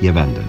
Y Abandon.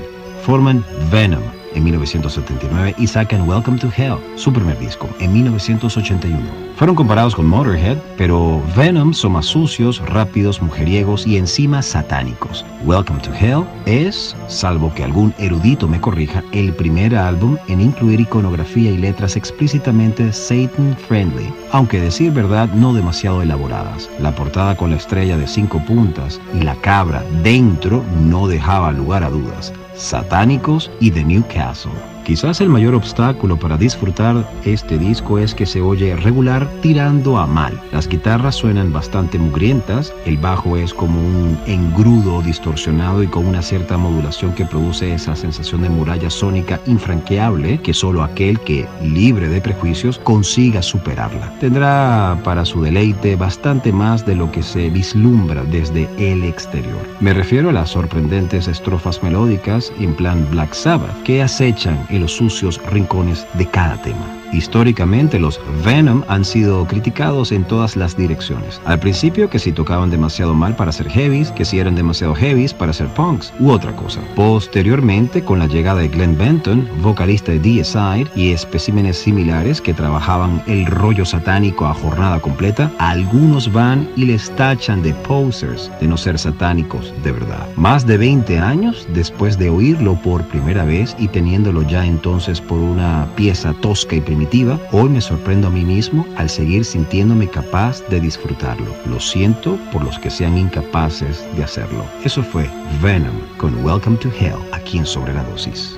Forman Venom en 1979 y sacan Welcome to Hell, su primer disco, en 1981. Fueron comparados con Motorhead, pero Venom son más sucios, rápidos, mujeriegos y encima satánicos. Welcome to Hell es, salvo que algún erudito me corrija, el primer álbum en incluir iconografía y letras explícitamente Satan friendly, aunque decir verdad no demasiado elaboradas. La portada con la estrella de cinco puntas y la cabra dentro no dejaba lugar a dudas satánicos y de Newcastle. Quizás el mayor obstáculo para disfrutar este disco es que se oye regular tirando a mal. Las guitarras suenan bastante mugrientas, el bajo es como un engrudo distorsionado y con una cierta modulación que produce esa sensación de muralla sónica infranqueable que solo aquel que, libre de prejuicios, consiga superarla. Tendrá para su deleite bastante más de lo que se vislumbra desde el exterior. Me refiero a las sorprendentes estrofas melódicas en plan Black Sabbath que acechan en los sucios rincones de cada tema. Históricamente los Venom han sido criticados en todas las direcciones. Al principio que si tocaban demasiado mal para ser heavies, que si eran demasiado heavies para ser punks u otra cosa. Posteriormente, con la llegada de Glenn Benton, vocalista de DSI y especímenes similares que trabajaban el rollo satánico a jornada completa, algunos van y les tachan de posers, de no ser satánicos de verdad. Más de 20 años después de oírlo por primera vez y teniéndolo ya entonces por una pieza tosca y primitiva, hoy me sorprendo a mí mismo al seguir sintiéndome capaz de disfrutarlo. Lo siento por los que sean incapaces de hacerlo. Eso fue Venom con Welcome to Hell aquí en Sobre la Dosis.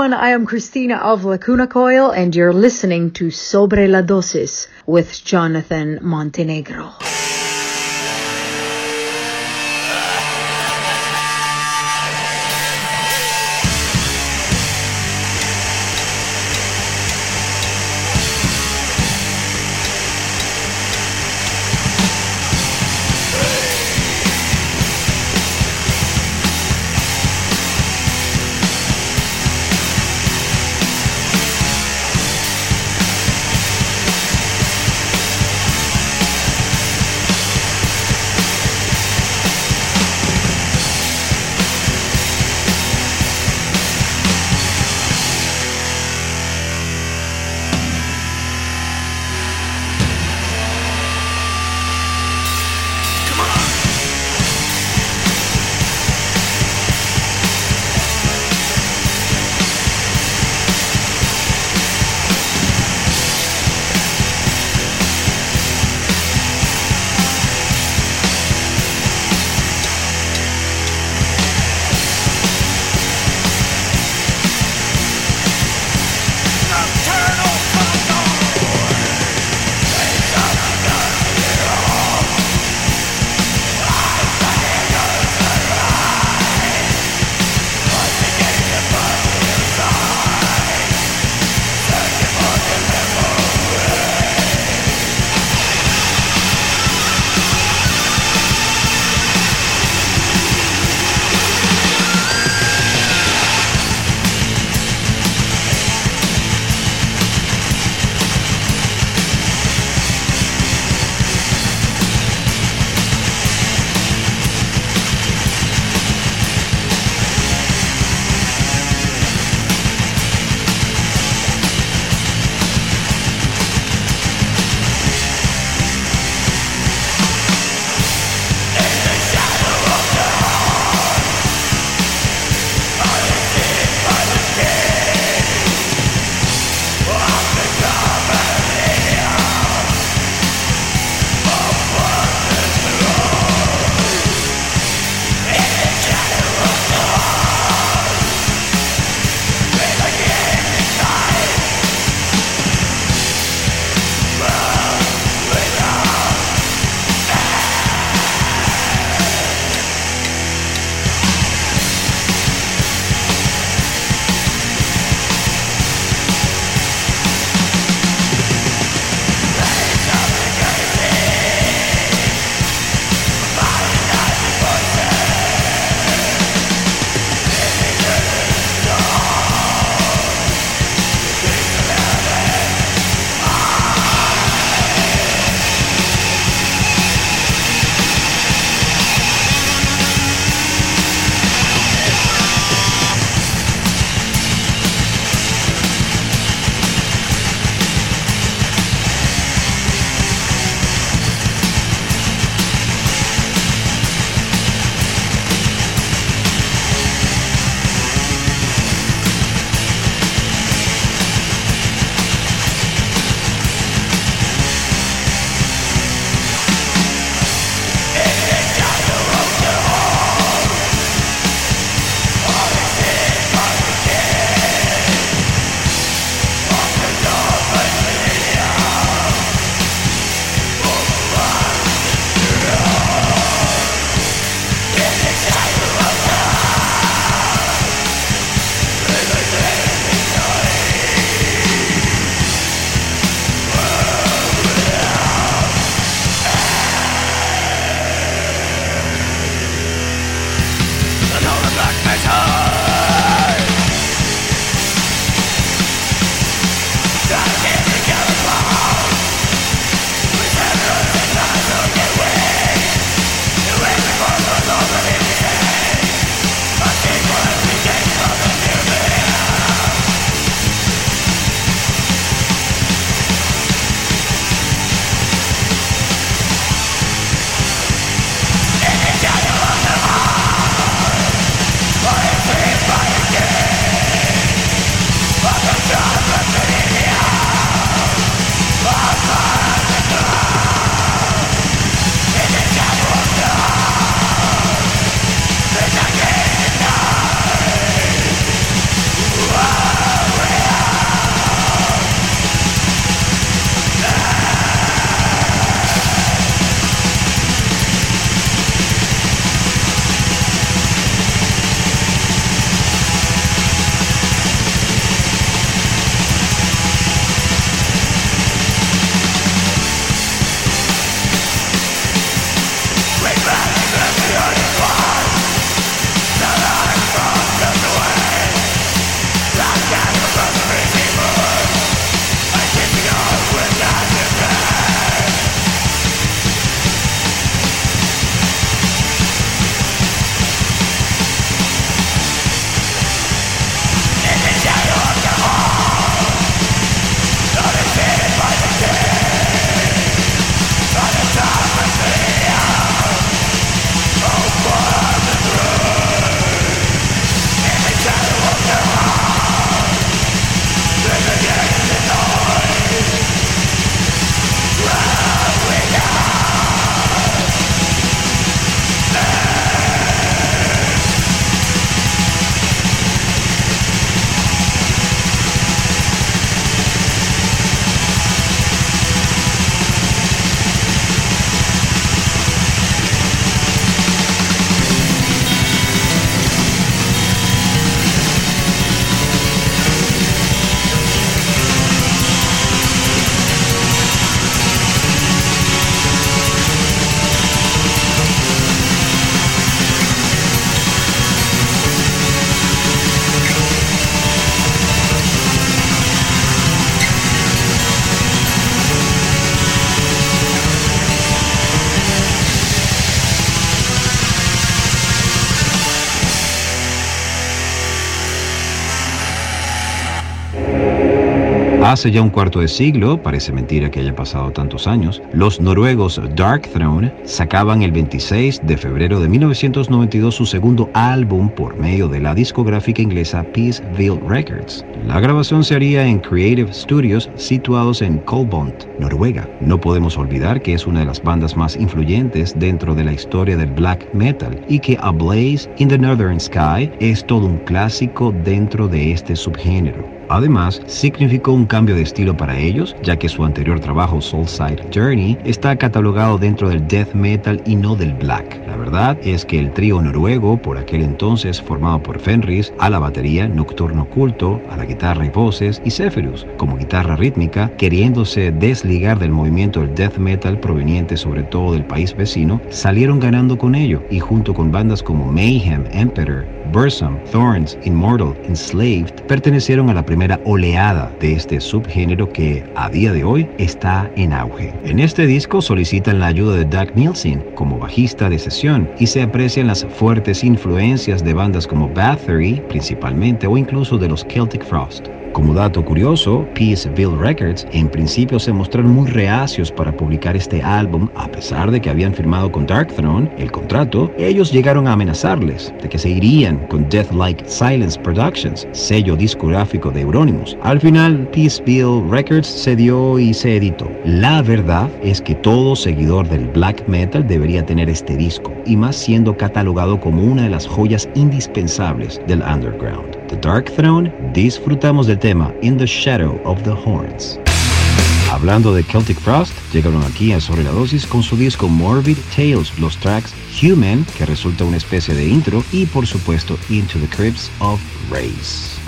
Everyone. I am Christina of Lacuna Coil, and you're listening to Sobre la Dosis with Jonathan Montenegro. Hace ya un cuarto de siglo, parece mentira que haya pasado tantos años, los noruegos Dark Throne sacaban el 26 de febrero de 1992 su segundo álbum por medio de la discográfica inglesa Peaceville Records. La grabación se haría en Creative Studios situados en Kolbont, Noruega. No podemos olvidar que es una de las bandas más influyentes dentro de la historia del black metal y que A Blaze in the Northern Sky es todo un clásico dentro de este subgénero. Además, significó un cambio de estilo para ellos, ya que su anterior trabajo Soulside Journey está catalogado dentro del death metal y no del black. La verdad es que el trío noruego, por aquel entonces formado por Fenris, a la batería, Nocturno Culto, a la guitarra y voces, y Zephyrus como guitarra rítmica, queriéndose desligar del movimiento del death metal proveniente sobre todo del país vecino, salieron ganando con ello y junto con bandas como Mayhem, Emperor, Bursum, Thorns, Immortal, Enslaved, pertenecieron a la primera oleada de este subgénero que a día de hoy está en auge. En este disco solicitan la ayuda de Doug Nielsen como bajista de sesión y se aprecian las fuertes influencias de bandas como Bathory principalmente o incluso de los Celtic Frost. Como dato curioso, Peaceville Records en principio se mostraron muy reacios para publicar este álbum a pesar de que habían firmado con Dark Throne el contrato, ellos llegaron a amenazarles de que se irían con Death Like Silence Productions, sello discográfico de Euronymous. Al final, Peaceville Records se dio y se editó. La verdad es que todo seguidor del black metal debería tener este disco, y más siendo catalogado como una de las joyas indispensables del underground. The Dark Throne, disfrutamos del tema In the Shadow of the Horns. Hablando de Celtic Frost, llegaron aquí a Sobre la Dosis con su disco Morbid Tales, los tracks Human, que resulta una especie de intro, y por supuesto Into the Crypts of Race.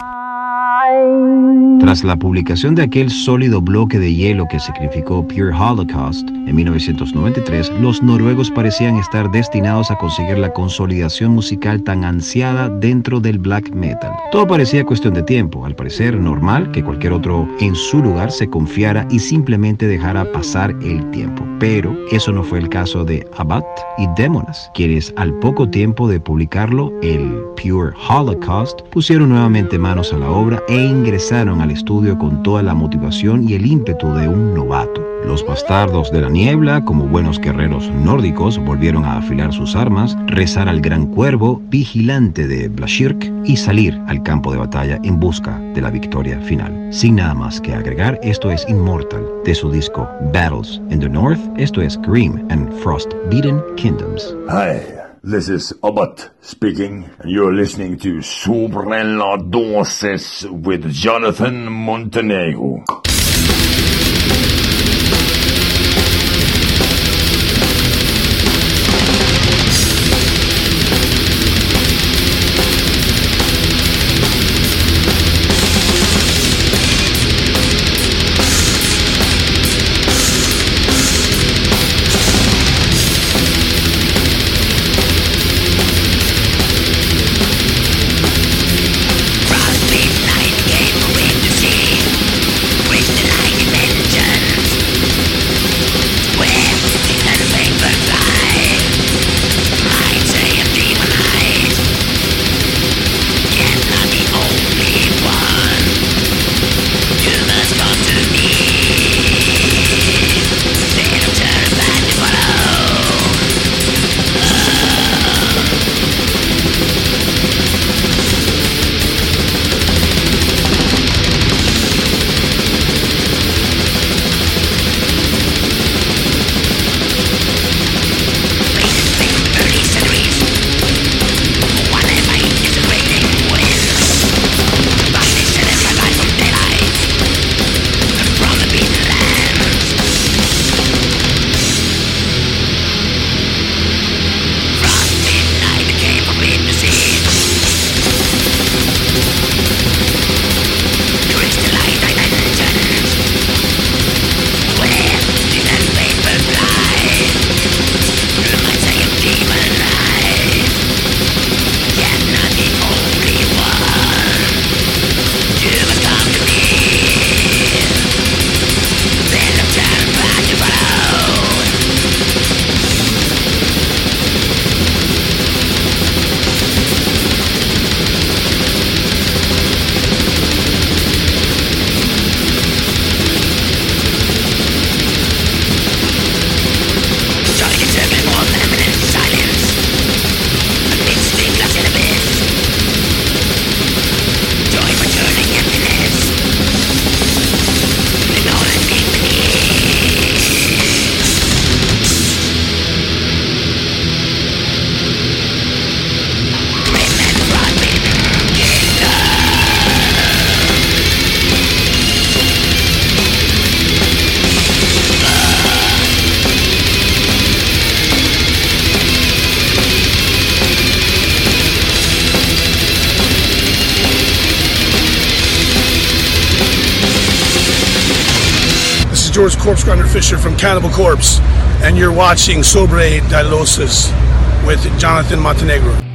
Tras la publicación de aquel sólido bloque de hielo que significó Pure Holocaust en 1993, los noruegos parecían estar destinados a conseguir la consolidación musical tan ansiada dentro del black metal. Todo parecía cuestión de tiempo, al parecer normal que cualquier otro en su lugar se confiara y simplemente dejara pasar el tiempo. Pero eso no fue el caso de Abbat y Demonas, quienes al poco tiempo de publicarlo, el Pure Holocaust, pusieron nuevamente manos a la obra e ingresaron al estudio con toda la motivación y el ímpetu de un novato. Los bastardos de la niebla, como buenos guerreros nórdicos, volvieron a afilar sus armas, rezar al gran cuervo, vigilante de Blashirk, y salir al campo de batalla en busca de la victoria final. Sin nada más que agregar, esto es Immortal, de su disco Battles in the North, esto es Grim and Frost Beaten Kingdoms. This is Abbott speaking, and you're listening to Sobre la with Jonathan Montenegro. From Cannibal Corpse, and you're watching Sobre Dilosis with Jonathan Montenegro.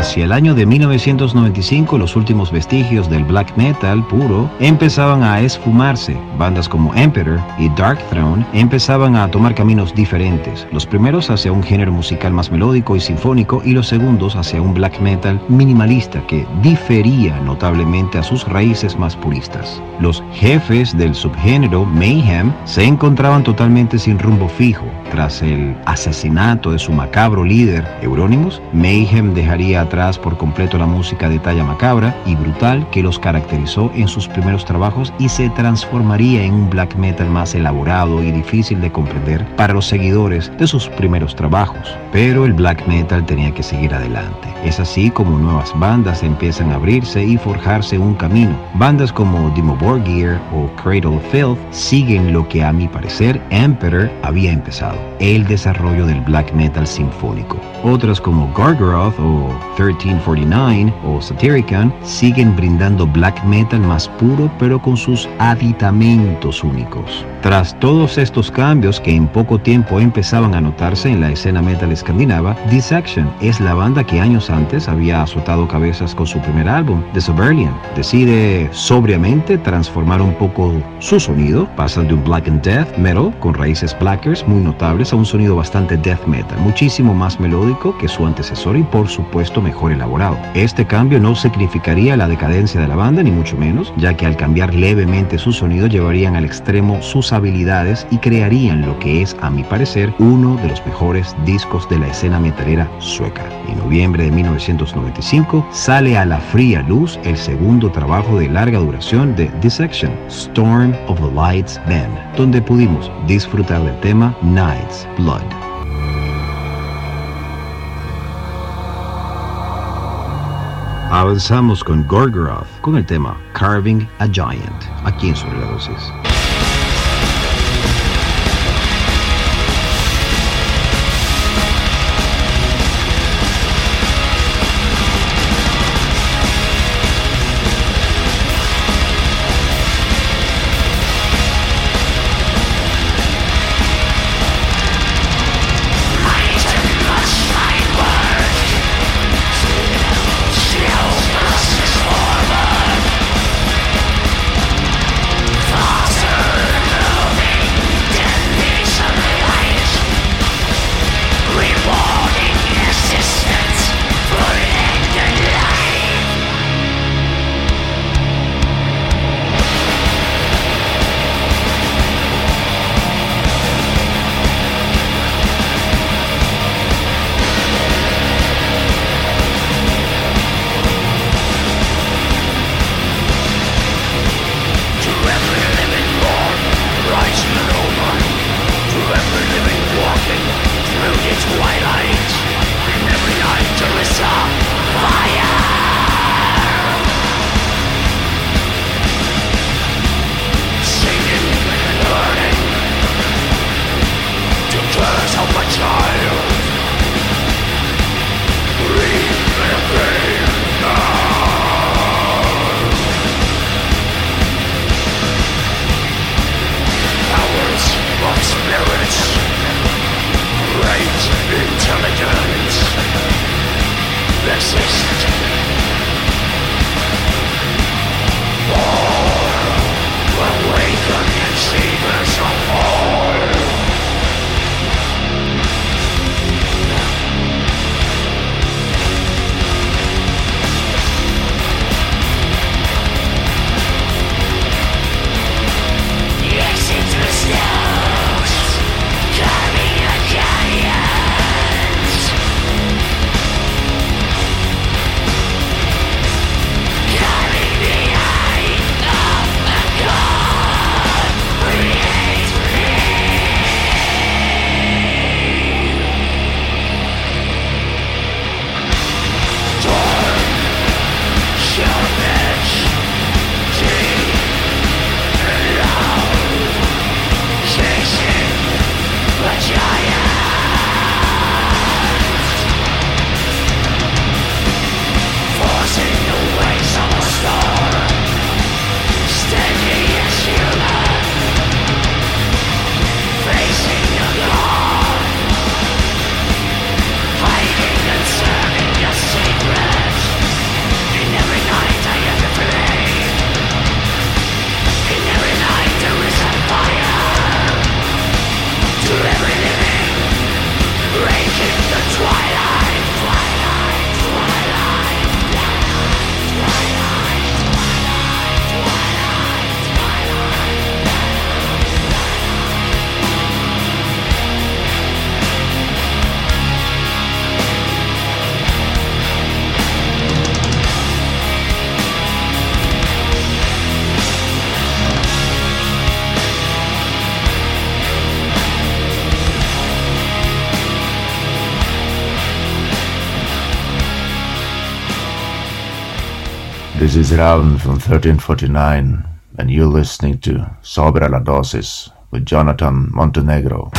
Hacia el año de 1995 los últimos vestigios del black metal puro empezaban a esfumarse. Bandas como Emperor y Dark Throne empezaban a tomar caminos diferentes. Los primeros hacia un género musical más melódico y sinfónico y los segundos hacia un black metal minimalista que difería notablemente a sus raíces más puristas. Los jefes del subgénero Mayhem se encontraban totalmente sin rumbo fijo. Tras el asesinato de su macabro líder, Euronymous, Mayhem dejaría atrás por completo la música de talla macabra y brutal que los caracterizó en sus primeros trabajos y se transformaría en un black metal más elaborado y difícil de comprender para los seguidores de sus primeros trabajos. Pero el black metal tenía que seguir adelante. Es así como nuevas bandas empiezan a abrirse y forjarse un camino. Bandas como Dimo Borgir o Cradle of Filth siguen lo que a mi parecer Emperor había empezado, el desarrollo del black metal sinfónico. Otras como Gargaroth o 1349 o Satyricon siguen brindando black metal más puro pero con sus aditamentos únicos. Tras todos estos cambios que en poco tiempo empezaban a notarse en la escena metal escandinava, Dissection es la banda que años antes había azotado cabezas con su primer álbum, The Suburban. Decide sobriamente transformar un poco su sonido, pasan de un black and death metal con raíces blackers muy notables a un sonido bastante death metal, muchísimo más melódico que su antecesor y por supuesto mejor elaborado. Este cambio no significaría la decadencia de la banda ni mucho menos, ya que al cambiar levemente su sonido llevarían al extremo sus habilidades y crearían lo que es, a mi parecer, uno de los mejores discos de la escena metalera sueca. En noviembre de 1995 sale a la fría luz el segundo trabajo de larga duración de Dissection, Storm of the Lights Band, donde pudimos disfrutar del tema Night's Blood. Avanzamos con Gorgoroth con el tema Carving a Giant, aquí en Sobre la Dosis. Is from 1349, and you're listening to Sobre la Dosis with Jonathan Montenegro.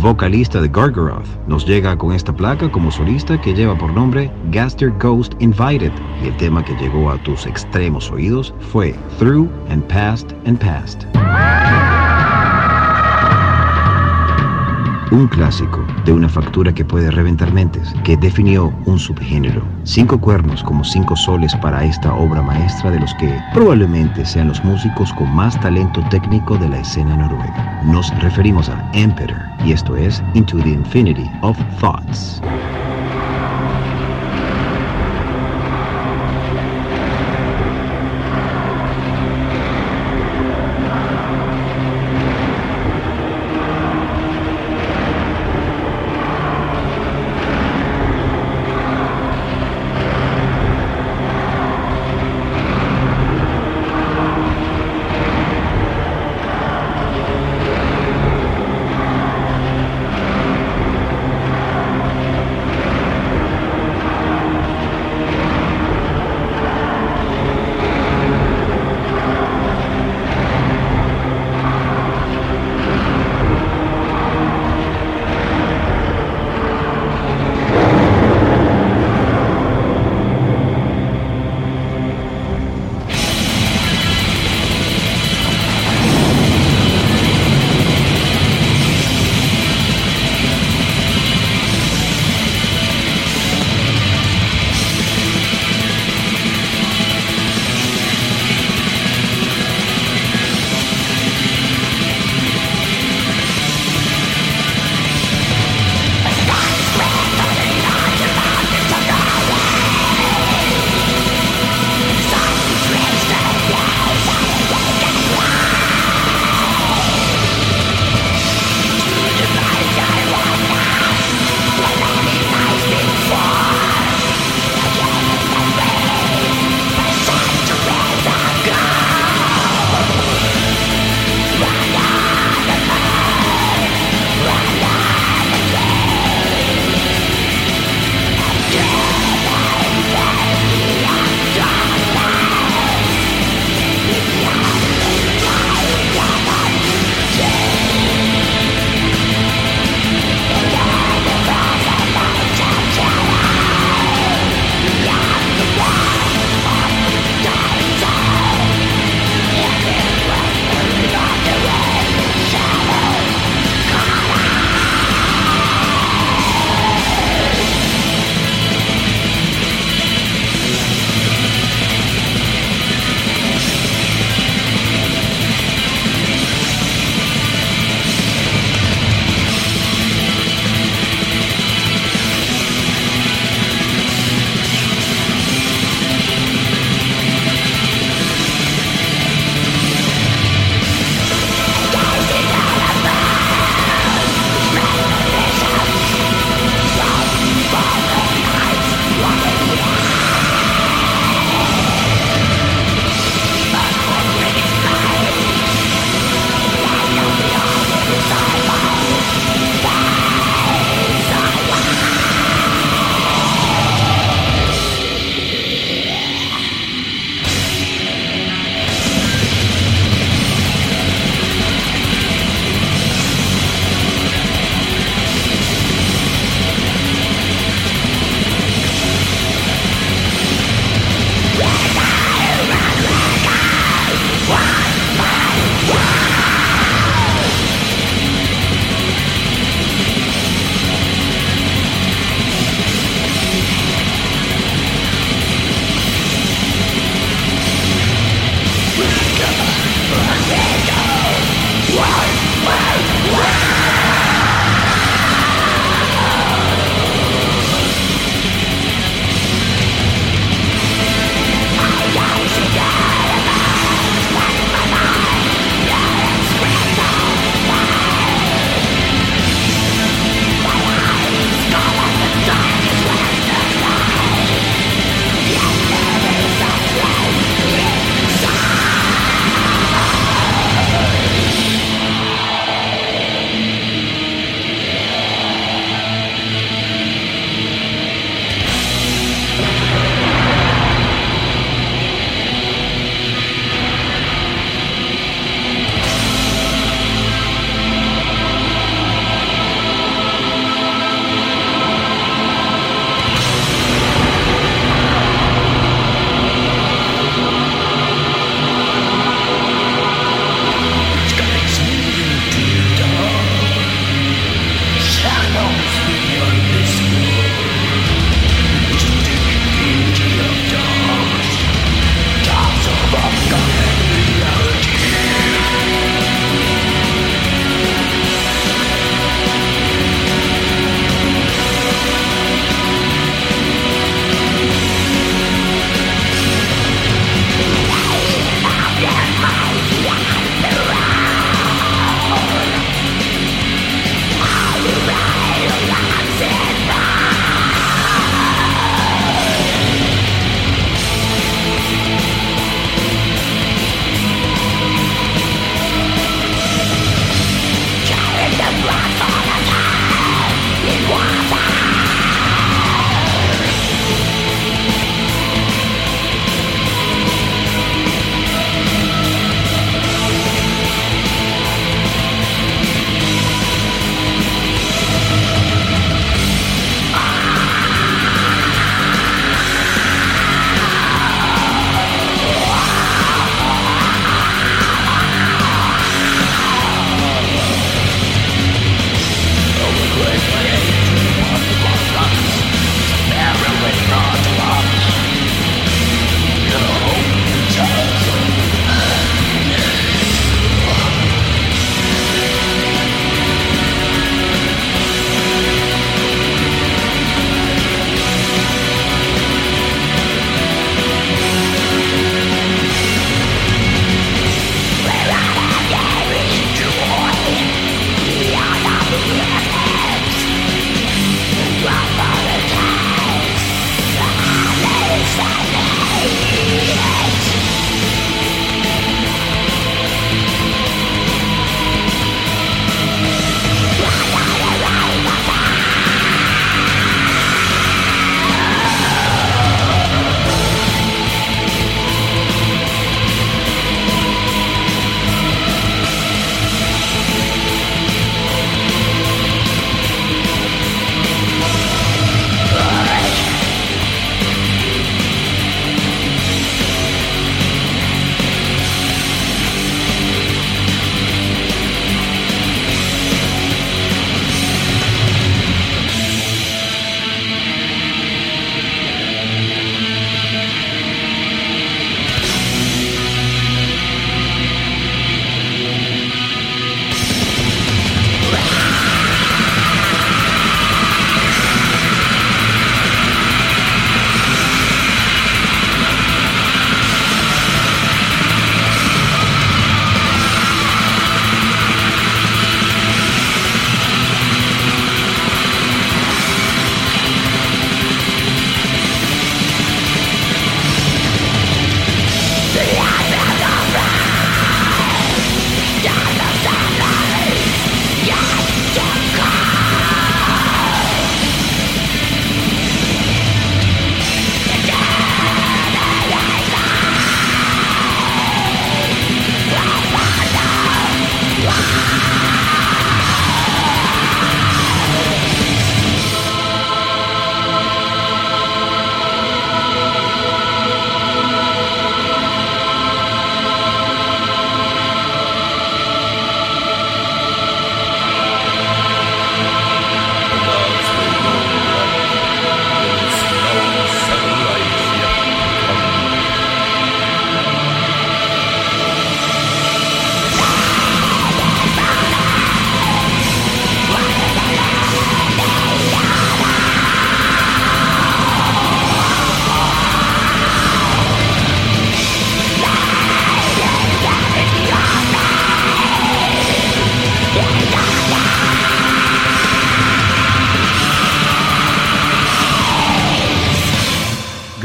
Vocalista de Gargaroth, nos llega con esta placa como solista que lleva por nombre Gaster Ghost Invited y el tema que llegó a tus extremos oídos fue Through and Past and Past. Un clásico de una factura que puede reventar mentes, que definió un subgénero. Cinco cuernos como cinco soles para esta obra maestra de los que probablemente sean los músicos con más talento técnico de la escena noruega. Nos referimos a Emperor y esto es Into the Infinity of Thoughts.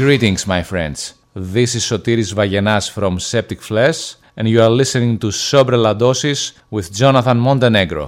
Greetings, my friends. This is Sotiris Vagenas from Septic Flesh, and you are listening to Sobre La Dosis with Jonathan Montenegro.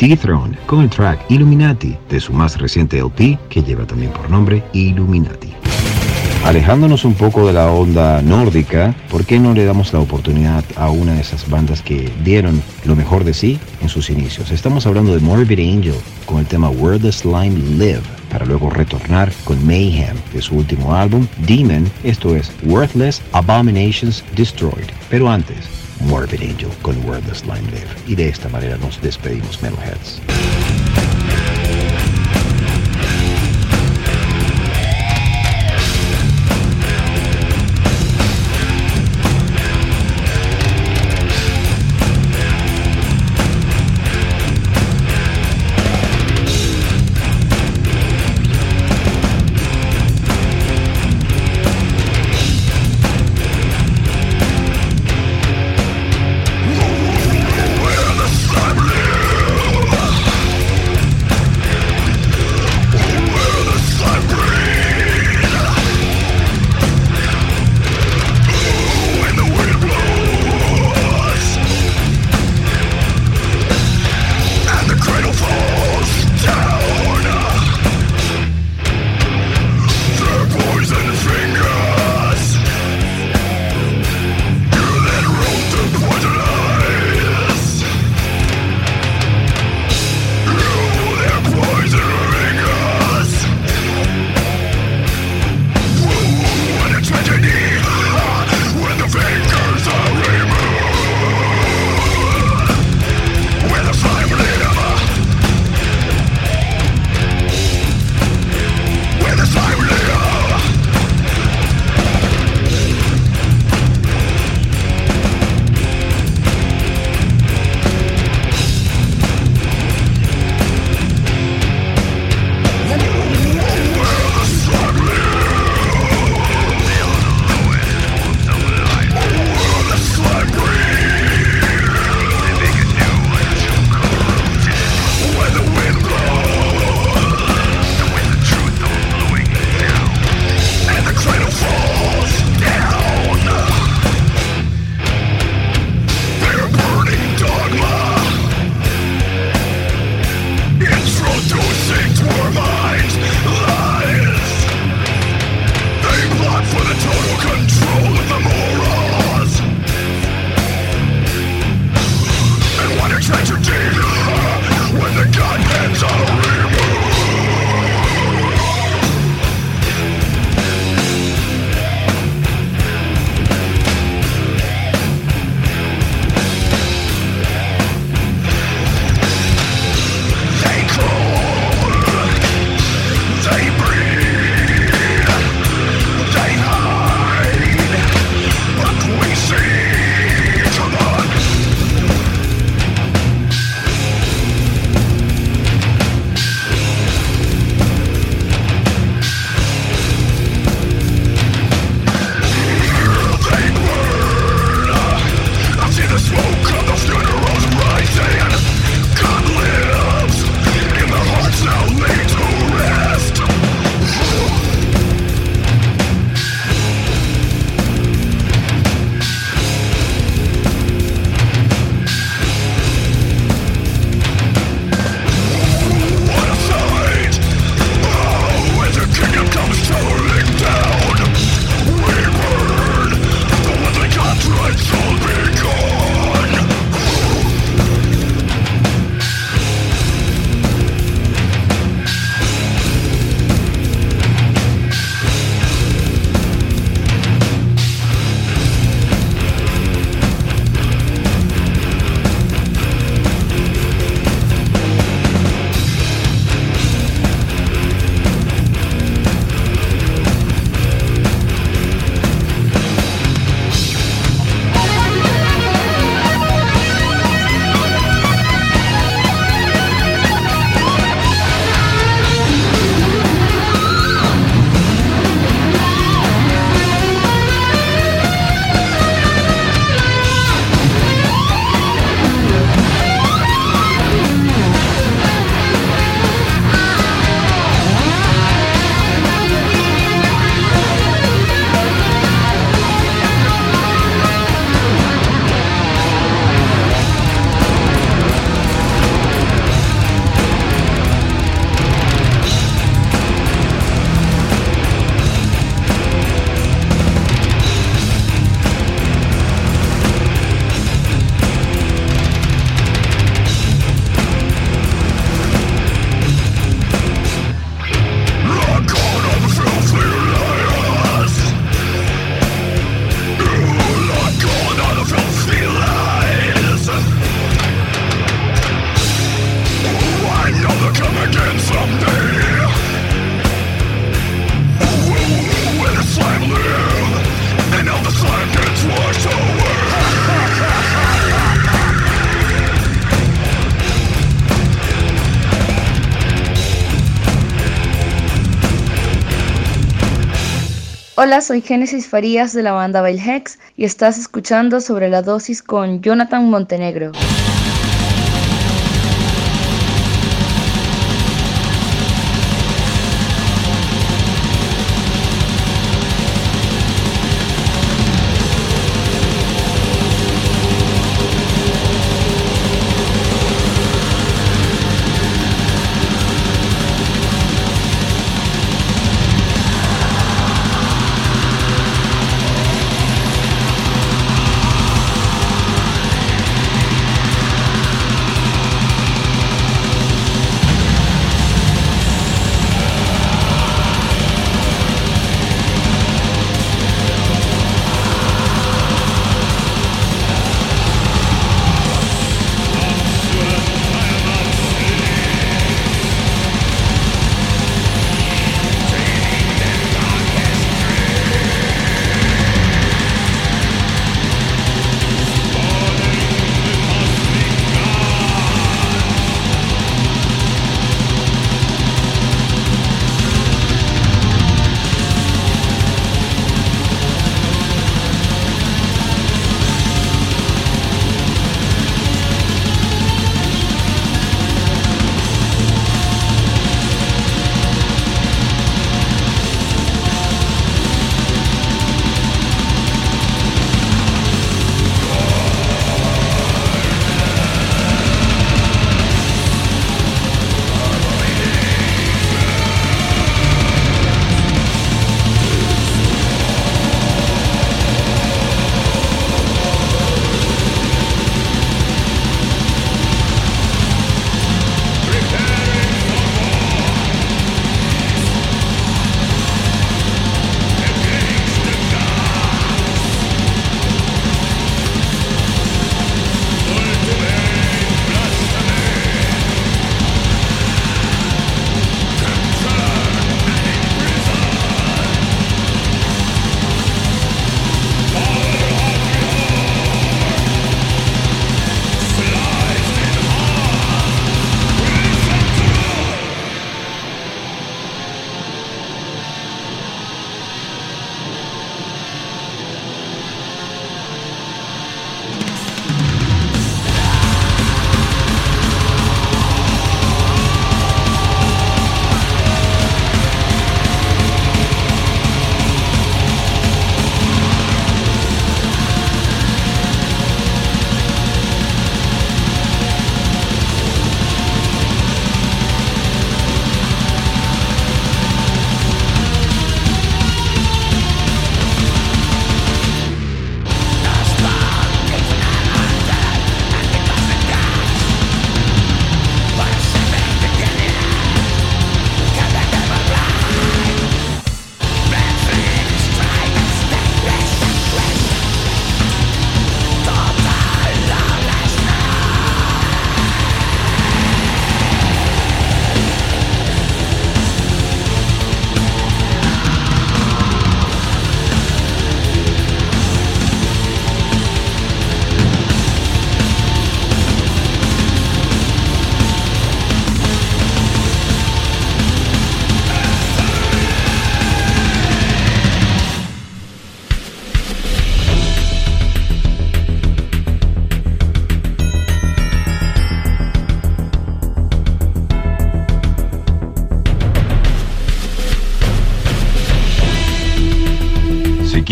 God Dethroned con el track Illuminati de su más reciente LP que lleva también por nombre Illuminati. Alejándonos un poco de la onda nórdica, ¿por qué no le damos la oportunidad a una de esas bandas que dieron lo mejor de sí en sus inicios? Estamos hablando de Morbid Angel con el tema Where the Slime Live, para luego retornar con Mayhem de su último álbum, Demon, esto es Worthless Abominations Destroyed. Pero antes, Morbid Angel con Where the Slime Live. Y de esta manera nos despedimos, Metalheads. Hola, soy Génesis Farías de la banda Bail Hex y estás escuchando sobre la dosis con Jonathan Montenegro.